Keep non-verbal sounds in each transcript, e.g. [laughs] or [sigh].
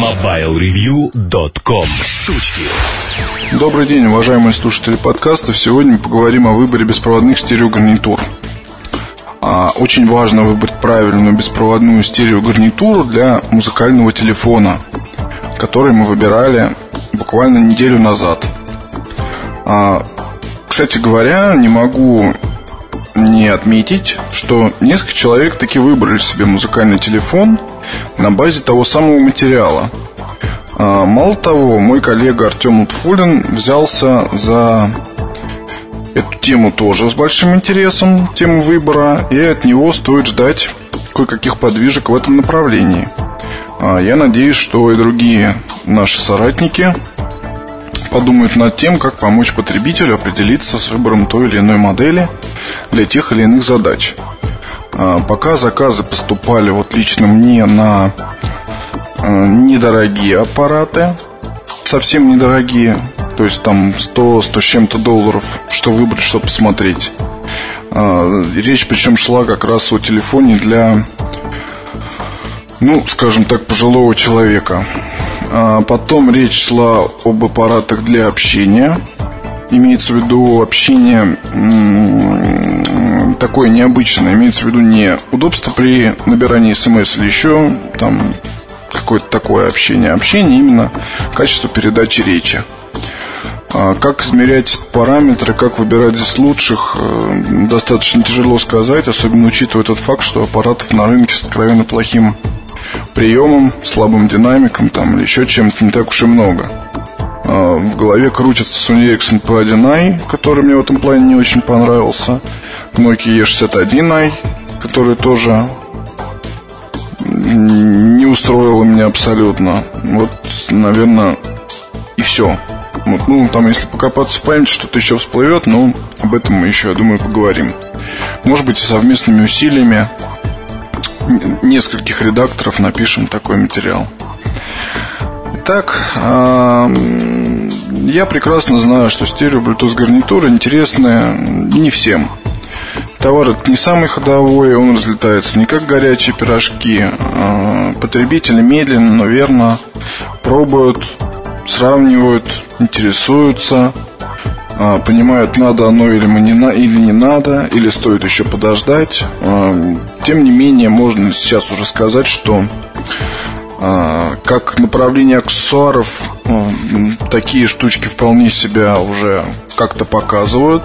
MobileReview.com Штучки Добрый день, уважаемые слушатели подкаста. Сегодня мы поговорим о выборе беспроводных стереогарнитур. А, очень важно выбрать правильную беспроводную стереогарнитуру для музыкального телефона, который мы выбирали буквально неделю назад. А, кстати говоря, не могу не отметить, что несколько человек таки выбрали себе музыкальный телефон на базе того самого материала. А, мало того, мой коллега Артем Утфулин взялся за эту тему тоже с большим интересом, тему выбора, и от него стоит ждать кое-каких подвижек в этом направлении. А, я надеюсь, что и другие наши соратники подумают над тем, как помочь потребителю определиться с выбором той или иной модели для тех или иных задач. А, пока заказы поступали вот лично мне на а, недорогие аппараты, совсем недорогие, то есть там 100, 100 с чем-то долларов, что выбрать, что посмотреть. А, речь причем шла как раз о телефоне для, ну, скажем так, пожилого человека. А потом речь шла об аппаратах для общения. Имеется в виду общение такое необычное. Имеется в виду не удобство при набирании смс или еще там какое-то такое общение. Общение именно качество передачи речи. А как измерять параметры, как выбирать здесь лучших, э, достаточно тяжело сказать, особенно учитывая тот факт, что аппаратов на рынке с откровенно плохим приемом, слабым динамиком там, или еще чем-то не так уж и много. А, в голове крутится Sony Ericsson P1i, который мне в этом плане не очень понравился. Nokia E61i, который тоже не устроил меня абсолютно. Вот, наверное, и все. Вот, ну, там, если покопаться в памяти, что-то еще всплывет, но об этом мы еще, я думаю, поговорим. Может быть, совместными усилиями нескольких редакторов напишем такой материал. Итак, я прекрасно знаю, что стерео Bluetooth гарнитуры интересны не всем. Товар не самый ходовой, он разлетается не как горячие пирожки. А, потребители медленно, но верно пробуют, сравнивают, интересуются – а, понимают, надо оно или, мы не, на, или не надо, или стоит еще подождать. А, тем не менее, можно сейчас уже сказать, что как направление аксессуаров такие штучки вполне себя уже как-то показывают.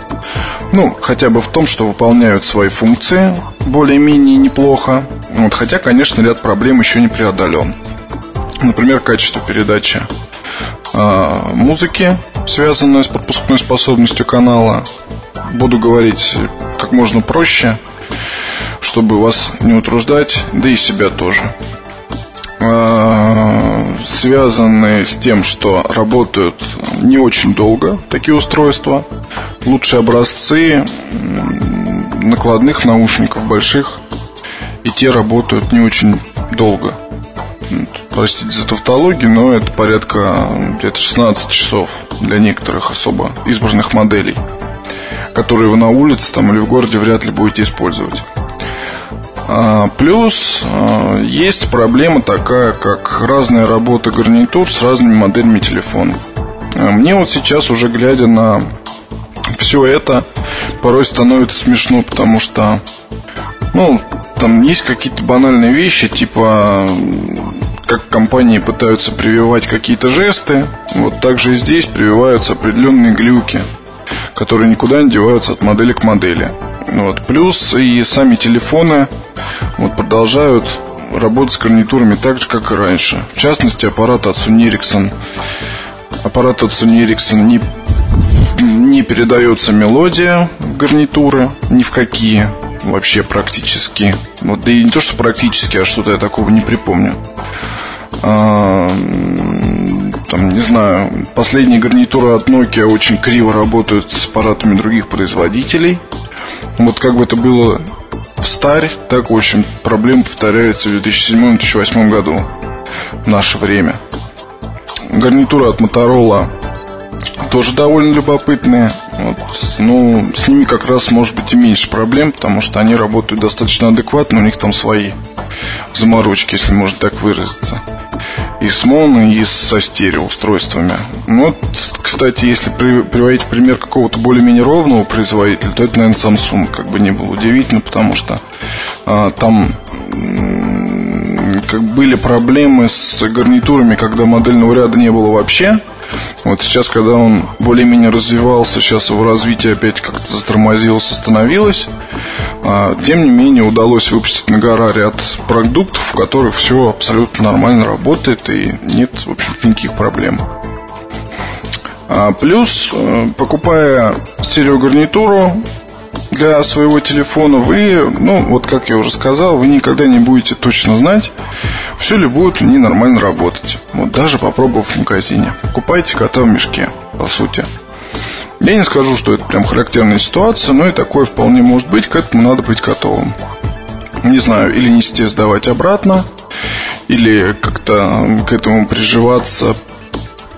Ну, хотя бы в том, что выполняют свои функции более-менее неплохо. Вот, хотя, конечно, ряд проблем еще не преодолен. Например, качество передачи музыки связанную с пропускной способностью канала. Буду говорить как можно проще, чтобы вас не утруждать, да и себя тоже. А, связанные с тем, что работают не очень долго такие устройства. Лучшие образцы накладных наушников больших, и те работают не очень долго простите за тавтологию, но это порядка где-то 16 часов для некоторых особо избранных моделей, которые вы на улице там, или в городе вряд ли будете использовать. А, плюс а, есть проблема такая, как разная работа гарнитур с разными моделями телефонов. А, мне вот сейчас уже глядя на все это, порой становится смешно, потому что, ну, там есть какие-то банальные вещи, типа как компании пытаются прививать какие-то жесты, вот так же и здесь прививаются определенные глюки, которые никуда не деваются от модели к модели. Вот. Плюс и сами телефоны вот, продолжают работать с гарнитурами так же, как и раньше. В частности, аппарат от Sony Ericsson. Аппарат от Sony Ericsson не, не передается мелодия в гарнитуры ни в какие вообще практически. Вот, да и не то, что практически, а что-то я такого не припомню. А, там, не знаю, последние гарнитуры от Nokia очень криво работают с аппаратами других производителей. Вот как бы это было в старь, так, в общем, проблема повторяется в 2007-2008 году в наше время. Гарнитура от Motorola тоже довольно любопытные. Вот. Ну, с ними как раз может быть и меньше проблем, потому что они работают достаточно адекватно, у них там свои заморочки, если можно так выразиться. И с моно, и со стереоустройствами. Ну, вот, кстати, если при, приводить пример какого-то более-менее ровного производителя, то это, наверное, Samsung, как бы не было удивительно, потому что а, там как были проблемы с гарнитурами, когда модельного ряда не было вообще. Вот сейчас, когда он более-менее развивался, сейчас его развитие опять как-то затормозилось, остановилось. А, тем не менее, удалось выпустить на гора ряд продуктов, в которых все абсолютно нормально работает и нет, в общем никаких проблем. А, плюс, э, покупая стереогарнитуру, для своего телефона, вы, ну, вот как я уже сказал, вы никогда не будете точно знать, все ли будет не нормально работать. Вот даже попробовав в магазине. Покупайте кота в мешке, по сути. Я не скажу, что это прям характерная ситуация, но и такое вполне может быть, к этому надо быть готовым. Не знаю, или нести сдавать обратно, или как-то к этому приживаться,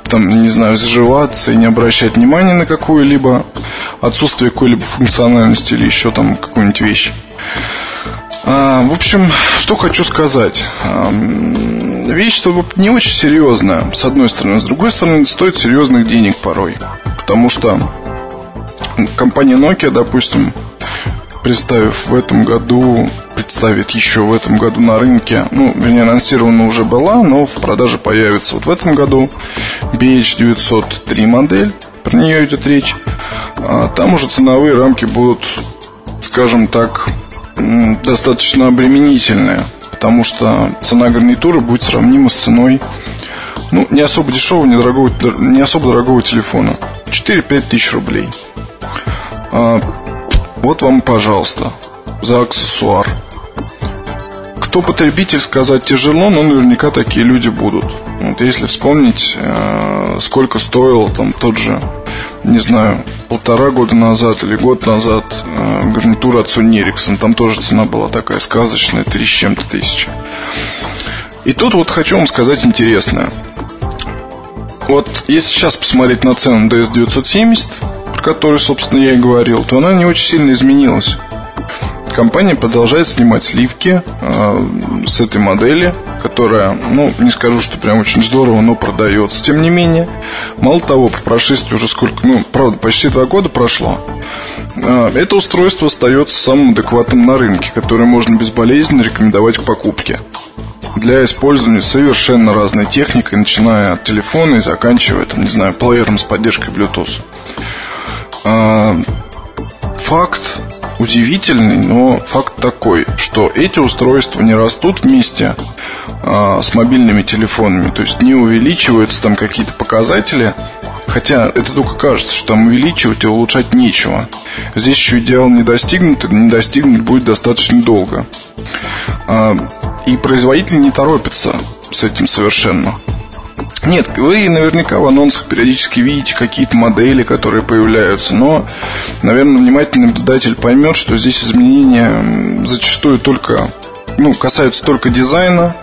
там, не знаю, сживаться и не обращать внимания на какую-либо отсутствие какой-либо функциональности или еще там какую-нибудь вещь. А, в общем, что хочу сказать. А, вещь, что не очень серьезная, с одной стороны. С другой стороны, стоит серьезных денег порой. Потому что компания Nokia, допустим, представив в этом году, представит еще в этом году на рынке, ну, вернее, анонсирована уже была, но в продаже появится вот в этом году BH903 модель, про нее идет речь. А там уже ценовые рамки будут, скажем так, достаточно обременительные, потому что цена гарнитуры будет сравнима с ценой ну, не особо дешевого, не, дорогого, не особо дорогого телефона. 4-5 тысяч рублей. А, вот вам, пожалуйста, за аксессуар. Кто потребитель, сказать тяжело, но наверняка такие люди будут. Вот если вспомнить, э, сколько стоил там тот же, не знаю, полтора года назад или год назад э, гарнитура от Sony Ericsson, там тоже цена была такая сказочная, три с чем-то тысячи. И тут вот хочу вам сказать интересное. Вот если сейчас посмотреть на цену DS970, про которую, собственно, я и говорил, то она не очень сильно изменилась. Компания продолжает снимать сливки э, с этой модели, которая, ну, не скажу, что прям очень здорово, но продается. Тем не менее, мало того, по прошествии уже сколько, ну, правда, почти два года прошло, э, это устройство остается самым адекватным на рынке, которое можно безболезненно рекомендовать к покупке для использования совершенно разной техникой, начиная от телефона и заканчивая, там, не знаю, плеером с поддержкой Bluetooth. А, факт удивительный, но факт такой, что эти устройства не растут вместе а, с мобильными телефонами, то есть не увеличиваются там какие-то показатели, хотя это только кажется, что там увеличивать и улучшать нечего. Здесь еще идеал не достигнут, и не достигнуть будет достаточно долго. А, и производитель не торопится с этим совершенно. Нет, вы наверняка в анонсах периодически видите какие-то модели, которые появляются, но, наверное, внимательный наблюдатель поймет, что здесь изменения зачастую только, ну, касаются только дизайна,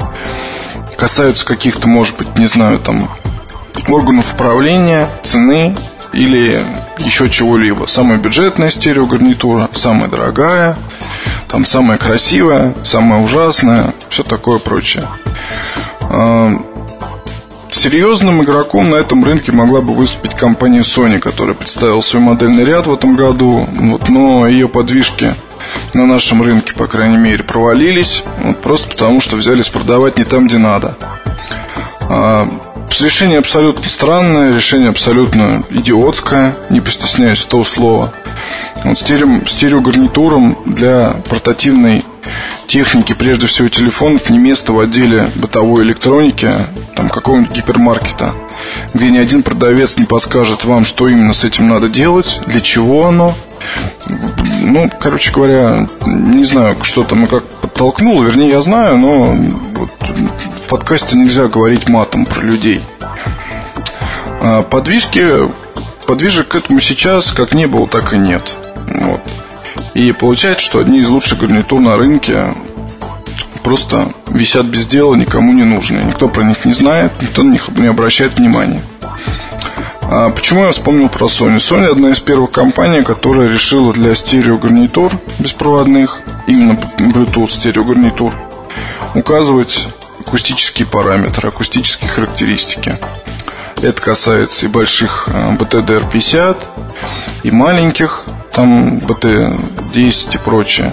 касаются каких-то, может быть, не знаю, там, органов управления, цены или еще чего-либо. Самая бюджетная стереогарнитура, самая дорогая, там самая красивая, самая ужасная, все такое прочее. Серьезным игроком на этом рынке могла бы выступить компания Sony, которая представила свой модельный ряд в этом году, вот, но ее подвижки на нашем рынке, по крайней мере, провалились, вот, просто потому что взялись продавать не там, где надо. А, решение абсолютно странное, решение абсолютно идиотское, не постесняюсь этого слова. Вот стерео, стереогарнитурам для портативной техники, прежде всего телефонов, не место в отделе бытовой электроники, там какого-нибудь гипермаркета, где ни один продавец не подскажет вам, что именно с этим надо делать, для чего оно. Ну, короче говоря, не знаю, что там и как подтолкнуло, вернее, я знаю, но вот в подкасте нельзя говорить матом про людей. А подвижки, подвижек к этому сейчас как не было, так и нет. Вот. И получается, что одни из лучших гарнитур на рынке просто висят без дела, никому не нужны. Никто про них не знает, никто на них не обращает внимания. А почему я вспомнил про Sony? Sony одна из первых компаний, которая решила для стереогарнитур беспроводных, именно Bluetooth стереогарнитур, указывать акустические параметры, акустические характеристики. Это касается и больших BTDR-50, и маленьких, там BT-10 и прочее.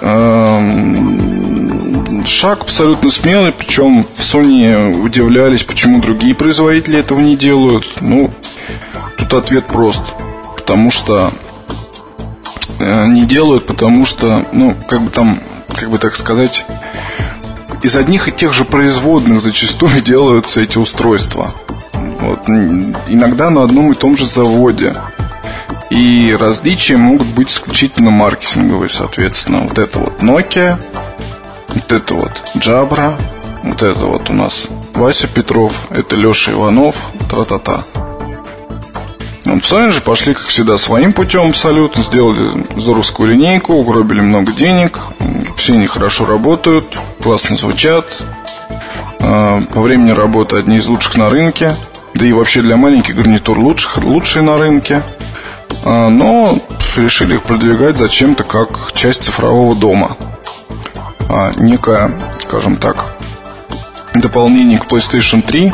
Эм, шаг абсолютно смелый, причем в Sony удивлялись, почему другие производители этого не делают. Ну, тут ответ прост. Потому что э, не делают, потому что, ну, как бы там, как бы так сказать, из одних и тех же производных зачастую [laughs] делаются эти устройства. Вот, иногда на одном и том же заводе. И различия могут быть исключительно маркетинговые, соответственно. Вот это вот Nokia, вот это вот Jabra, вот это вот у нас Вася Петров, это Леша Иванов, тра-та-та. В Sony же пошли, как всегда, своим путем абсолютно. Сделали здоровскую линейку, угробили много денег. Все они хорошо работают, классно звучат. А, по времени работы одни из лучших на рынке. Да и вообще для маленьких гарнитур лучших, лучшие на рынке. А, но решили их продвигать зачем-то как часть цифрового дома. А, некое, скажем так, дополнение к PlayStation 3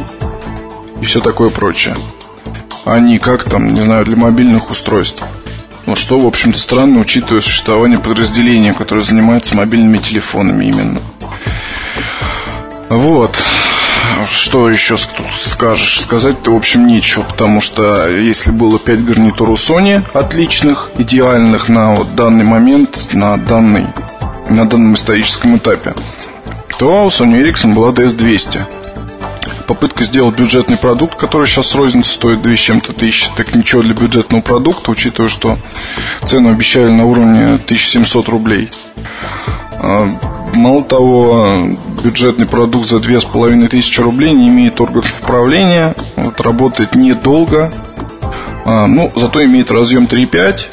и все такое прочее. А не как там, не знаю, для мобильных устройств. Ну, что, в общем-то, странно, учитывая существование подразделения, которое занимается мобильными телефонами именно. Вот что еще скажешь? Сказать-то, в общем, нечего, потому что если было 5 гарнитур у Sony отличных, идеальных на вот данный момент, на, данный, на данном историческом этапе, то у Sony Ericsson была DS200. Попытка сделать бюджетный продукт, который сейчас розница стоит 2 с чем-то тысяч, так ничего для бюджетного продукта, учитывая, что цену обещали на уровне 1700 рублей. Мало того, бюджетный продукт за 2500 рублей не имеет органов управления, вот, работает недолго, а, ну, зато имеет разъем 3.5,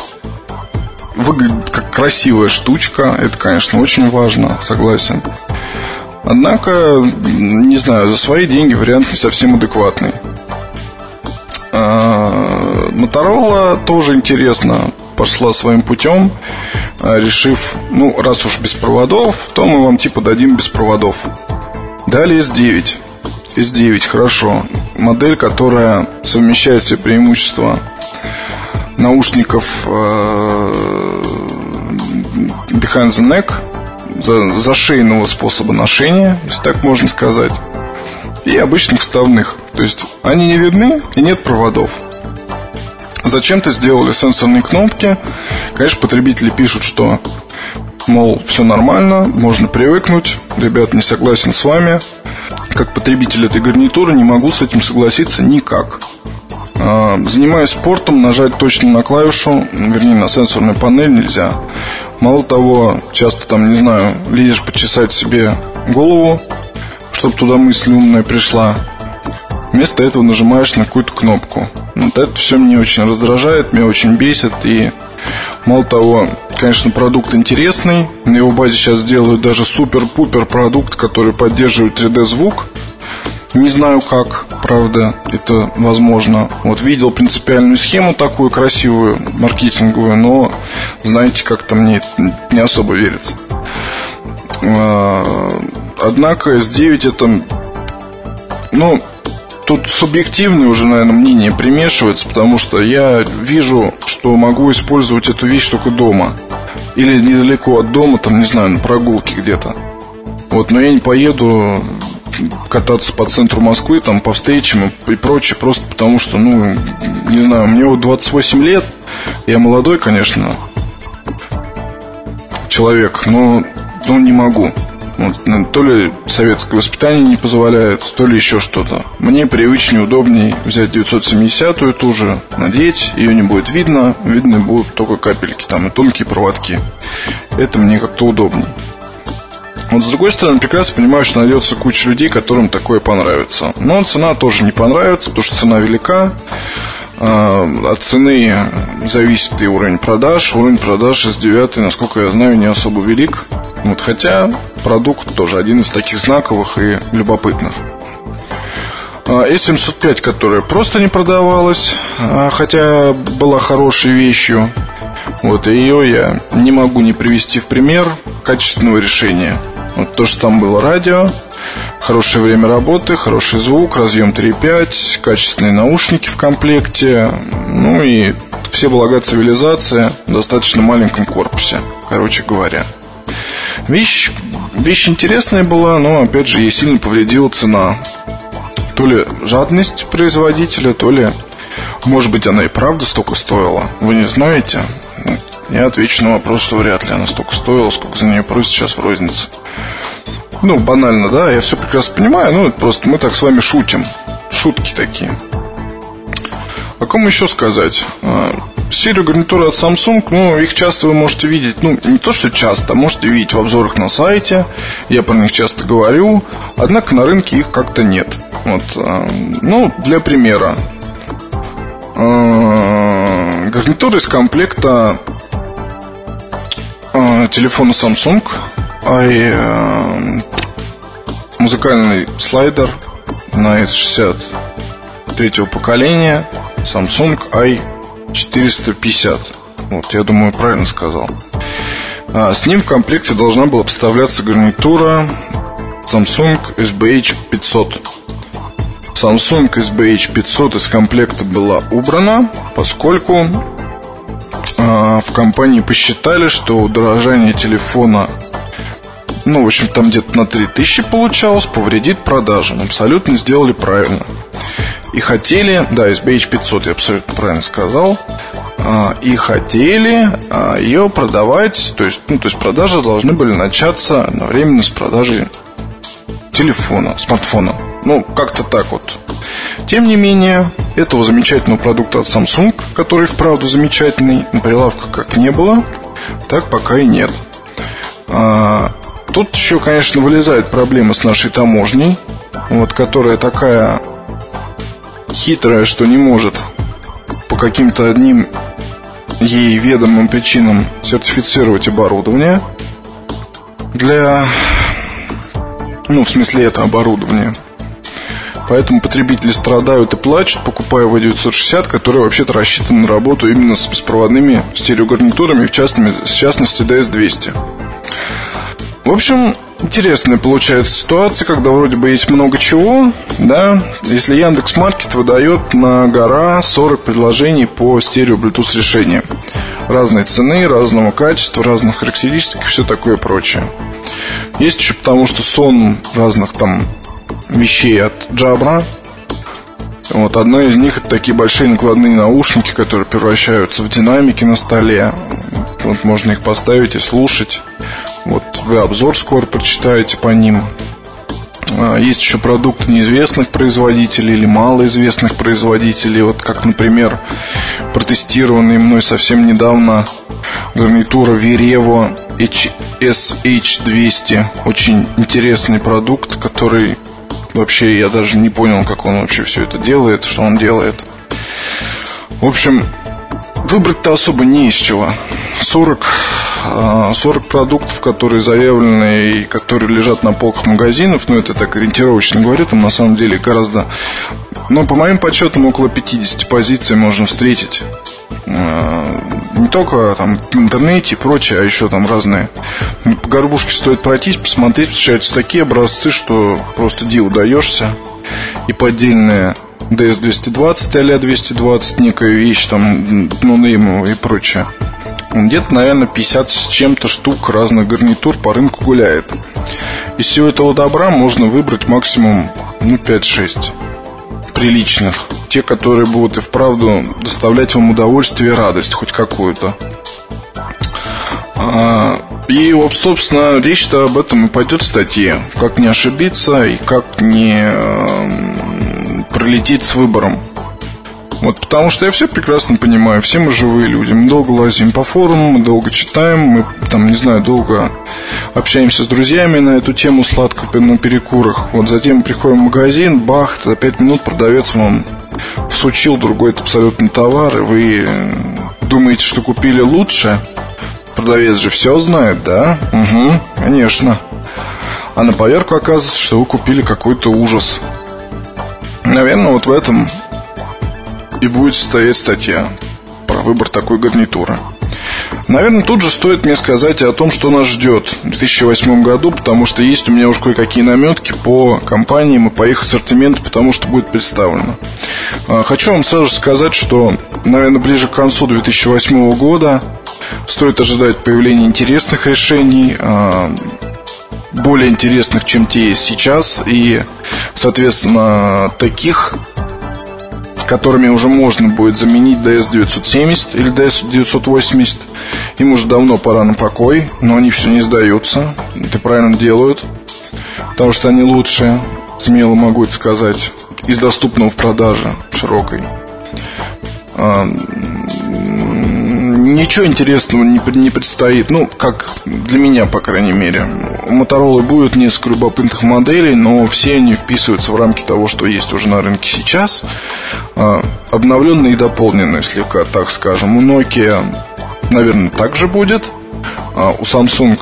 выглядит как красивая штучка, это, конечно, очень важно, согласен. Однако, не знаю, за свои деньги вариант не совсем адекватный. А, Моторола тоже интересно пошла своим путем, решив, ну, раз уж без проводов, то мы вам типа дадим без проводов. Далее S9. S9, хорошо. Модель, которая совмещает все преимущества наушников э, behind the neck, за, за шейного способа ношения, если так можно сказать, и обычных вставных. То есть они не видны и нет проводов. Зачем-то сделали сенсорные кнопки. Конечно, потребители пишут, что мол, все нормально, можно привыкнуть. Ребят, не согласен с вами. Как потребитель этой гарнитуры не могу с этим согласиться никак. А, занимаясь спортом, нажать точно на клавишу, вернее, на сенсорную панель нельзя. Мало того, часто там, не знаю, лезешь почесать себе голову, чтобы туда мысль умная пришла. Вместо этого нажимаешь на какую-то кнопку. Вот это все мне очень раздражает, меня очень бесит. И мало того, конечно, продукт интересный. На его базе сейчас делают даже супер-пупер продукт, который поддерживает 3D-звук. Не знаю как, правда, это возможно. Вот видел принципиальную схему такую красивую, маркетинговую, но, знаете, как-то мне не особо верится. А, однако S9 это, ну, тут субъективное уже, наверное, мнение примешивается, потому что я вижу, что могу использовать эту вещь только дома. Или недалеко от дома, там, не знаю, на прогулке где-то. Вот, но я не поеду кататься по центру Москвы, там, по встречам и прочее, просто потому что, ну, не знаю, мне вот 28 лет, я молодой, конечно, человек, но, но не могу. Ну, то ли советское воспитание не позволяет, то ли еще что-то. Мне привычнее, удобнее взять 970-ю ту же, надеть, ее не будет видно, видны будут только капельки там и тонкие проводки. Это мне как-то удобнее. Вот с другой стороны, прекрасно понимаю, что найдется куча людей, которым такое понравится. Но цена тоже не понравится, потому что цена велика. А, от цены зависит и уровень продаж. Уровень продаж из 9, насколько я знаю, не особо велик. Вот, хотя продукт тоже один из таких знаковых и любопытных. S705, а, которая просто не продавалась, а, хотя была хорошей вещью. Вот ее я не могу не привести в пример качественного решения. Вот то, что там было радио, Хорошее время работы, хороший звук, разъем 3.5, качественные наушники в комплекте, ну и все блага цивилизации в достаточно маленьком корпусе, короче говоря. Вещь, вещь интересная была, но опять же ей сильно повредила цена. То ли жадность производителя, то ли, может быть, она и правда столько стоила. Вы не знаете? Я отвечу на вопрос, что вряд ли она столько стоила, сколько за нее просят сейчас в рознице. Ну, банально, да, я все прекрасно понимаю, ну, просто мы так с вами шутим. Шутки такие. О ком еще сказать? А, серию гарнитуры от Samsung, ну, их часто вы можете видеть, ну, не то, что часто, а можете видеть в обзорах на сайте, я про них часто говорю, однако на рынке их как-то нет. Вот, а, ну, для примера, а, гарнитура из комплекта телефона Samsung, i музыкальный слайдер на S60 третьего поколения Samsung i 450. Вот, я думаю, правильно сказал. А, с ним в комплекте должна была поставляться гарнитура Samsung SBH 500. Samsung SBH 500 из комплекта была убрана, поскольку э, в компании посчитали, что удорожание телефона ну, в общем, там где-то на 3000 получалось, повредит продажам. Абсолютно сделали правильно. И хотели, да, SBH 500, я абсолютно правильно сказал, а, и хотели а, ее продавать, то есть, ну, то есть продажи должны были начаться одновременно с продажей телефона, смартфона. Ну, как-то так вот. Тем не менее, этого замечательного продукта от Samsung, который вправду замечательный, на прилавках как не было, так пока и нет. А, тут еще, конечно, вылезает проблема с нашей таможней, вот, которая такая хитрая, что не может по каким-то одним ей ведомым причинам сертифицировать оборудование для, ну, в смысле это оборудование. Поэтому потребители страдают и плачут, покупая V960, который вообще-то рассчитан на работу именно с беспроводными стереогарнитурами, в частности, в частности DS200. В общем, Интересная получается ситуация, когда вроде бы есть много чего, да, если Яндекс Маркет выдает на гора 40 предложений по стерео Bluetooth решениям. Разной цены, разного качества, разных характеристик и все такое прочее. Есть еще потому, что сон разных там вещей от Jabra. Вот одна из них это такие большие накладные наушники, которые превращаются в динамики на столе. Вот можно их поставить и слушать. Вот вы обзор скоро прочитаете по ним. А, есть еще продукты неизвестных производителей или малоизвестных производителей. Вот как, например, протестированный мной совсем недавно гарнитура Virevo SH200. Очень интересный продукт, который вообще я даже не понял, как он вообще все это делает, что он делает. В общем, выбрать-то особо не из чего. 40 40 продуктов, которые заявлены и которые лежат на полках магазинов, ну, это так ориентировочно говорю, там на самом деле гораздо... Но по моим подсчетам около 50 позиций можно встретить а, не только там в интернете и прочее, а еще там разные. По горбушке стоит пройтись, посмотреть, встречаются такие образцы, что просто диву даешься. И поддельные DS220 а 220, некая вещь, там, ну, и прочее. Где-то, наверное, 50 с чем-то штук разных гарнитур по рынку гуляет. Из всего этого добра можно выбрать максимум ну, 5-6 приличных. Те, которые будут и вправду доставлять вам удовольствие и радость, хоть какую-то. А, и, вот, собственно, речь-то об этом и пойдет в статье. Как не ошибиться и как не э, пролететь с выбором. Вот потому что я все прекрасно понимаю, все мы живые люди. Мы долго лазим по форумам, мы долго читаем, мы там, не знаю, долго общаемся с друзьями на эту тему сладко на перекурах. Вот затем приходим в магазин, бах, за пять минут продавец вам всучил другой абсолютно товар, и вы думаете, что купили лучше. Продавец же все знает, да? Угу, конечно. А на поверку оказывается, что вы купили какой-то ужас. Наверное, вот в этом и будет стоять статья про выбор такой гарнитуры. Наверное, тут же стоит мне сказать о том, что нас ждет в 2008 году, потому что есть у меня уж кое-какие наметки по компаниям и по их ассортименту, потому что будет представлено. А, хочу вам сразу сказать, что, наверное, ближе к концу 2008 года стоит ожидать появления интересных решений, а, более интересных, чем те есть сейчас, и, соответственно, таких которыми уже можно будет заменить DS970 или DS980. Им уже давно пора на покой, но они все не сдаются. Это правильно делают, потому что они лучшие, смело могу это сказать, из доступного в продаже широкой. А, ничего интересного не, не предстоит. Ну, как для меня, по крайней мере. У Motorola будет несколько любопытных моделей, но все они вписываются в рамки того, что есть уже на рынке сейчас. А, обновленные и дополненные слегка, так скажем. У Nokia, наверное, также будет. А у Samsung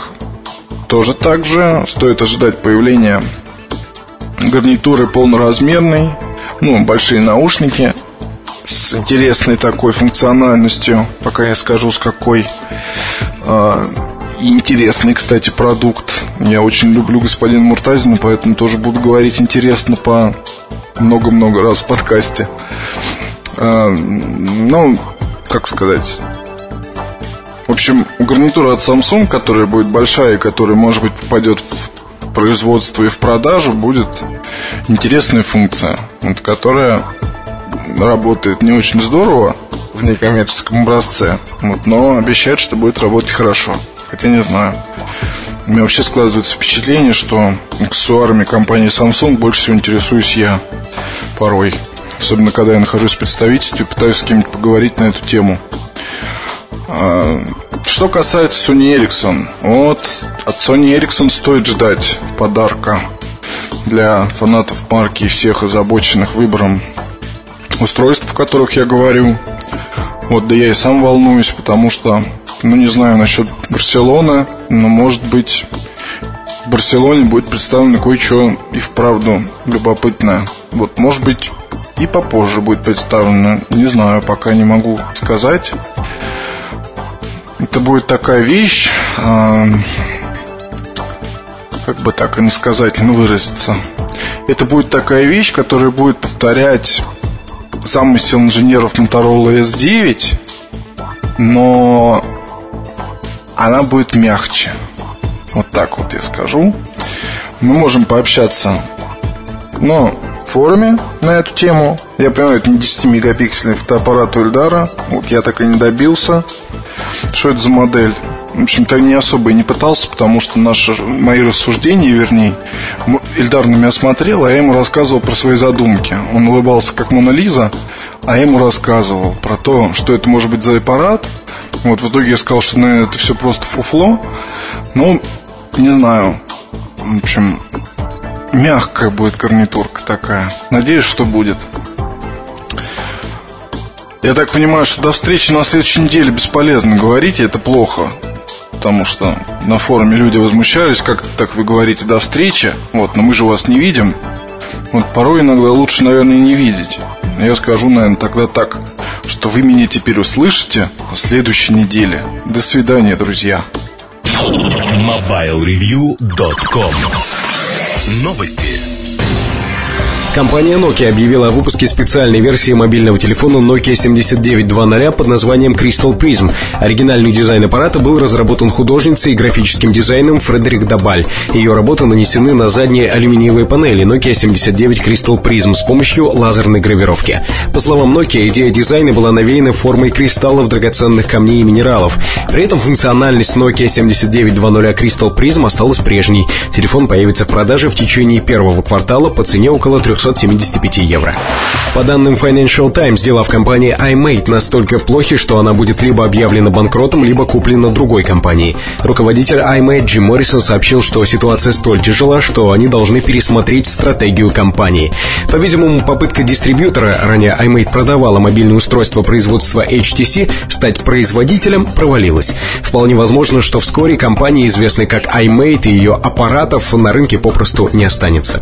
тоже так же. Стоит ожидать появления гарнитуры полноразмерной, ну, большие наушники – с интересной такой функциональностью, пока я скажу с какой. Интересный, кстати, продукт. Я очень люблю господина Муртазина, поэтому тоже буду говорить интересно по много-много раз в подкасте. А, ну, как сказать... В общем, гарнитура от Samsung, которая будет большая и которая, может быть, попадет в производство и в продажу, будет интересная функция, вот, которая работает не очень здорово в некоммерческом образце, вот, но обещает, что будет работать хорошо. Хотя не знаю. У меня вообще складывается впечатление, что аксессуарами компании Samsung больше всего интересуюсь я порой. Особенно, когда я нахожусь в представительстве, пытаюсь с кем-нибудь поговорить на эту тему. А, что касается Sony Ericsson, вот от Sony Ericsson стоит ждать подарка для фанатов марки и всех озабоченных выбором устройств, о которых я говорю. Вот, да я и сам волнуюсь, потому что, ну, не знаю насчет Барселоны, но, может быть, в Барселоне будет представлено кое-что и вправду любопытное. Вот, может быть, и попозже будет представлено. Не знаю, пока не могу сказать. Это будет такая вещь, э, как бы так иносказательно выразиться. Это будет такая вещь, которая будет повторять замысел инженеров Motorola S9, но она будет мягче. Вот так вот я скажу. Мы можем пообщаться, но в форуме на эту тему. Я понимаю, это не 10-мегапиксельный фотоаппарат у Эльдара. Вот я так и не добился. Что это за модель? В общем-то, не особо и не пытался, потому что наши, мои рассуждения, вернее, Ильдар на меня смотрел, а я ему рассказывал про свои задумки. Он улыбался, как Мона Лиза, а я ему рассказывал про то, что это может быть за аппарат. Вот в итоге я сказал, что наверное, это все просто фуфло. Ну, не знаю. В общем, мягкая будет гарнитурка такая. Надеюсь, что будет. Я так понимаю, что до встречи на следующей неделе бесполезно говорить, это плохо потому что на форуме люди возмущались, как так вы говорите до встречи, вот, но мы же вас не видим. Вот порой иногда лучше, наверное, не видеть. Я скажу, наверное, тогда так, что вы меня теперь услышите на следующей неделе. До свидания, друзья. MobileReview.com Новости. Компания Nokia объявила о выпуске специальной версии мобильного телефона Nokia 7920 под названием Crystal Prism. Оригинальный дизайн аппарата был разработан художницей и графическим дизайном Фредерик Дабаль. Ее работы нанесены на задние алюминиевые панели Nokia 79 Crystal Prism с помощью лазерной гравировки. По словам Nokia, идея дизайна была навеяна формой кристаллов драгоценных камней и минералов. При этом функциональность Nokia 7920 Crystal Prism осталась прежней. Телефон появится в продаже в течение первого квартала по цене около 300 275 евро. По данным Financial Times, дела в компании iMate настолько плохи, что она будет либо объявлена банкротом, либо куплена другой компанией. Руководитель iMate Джим Моррисон сообщил, что ситуация столь тяжела, что они должны пересмотреть стратегию компании. По-видимому, попытка дистрибьютора, ранее iMate продавала мобильное устройство производства HTC, стать производителем провалилась. Вполне возможно, что вскоре компания, известная как iMate и ее аппаратов, на рынке попросту не останется.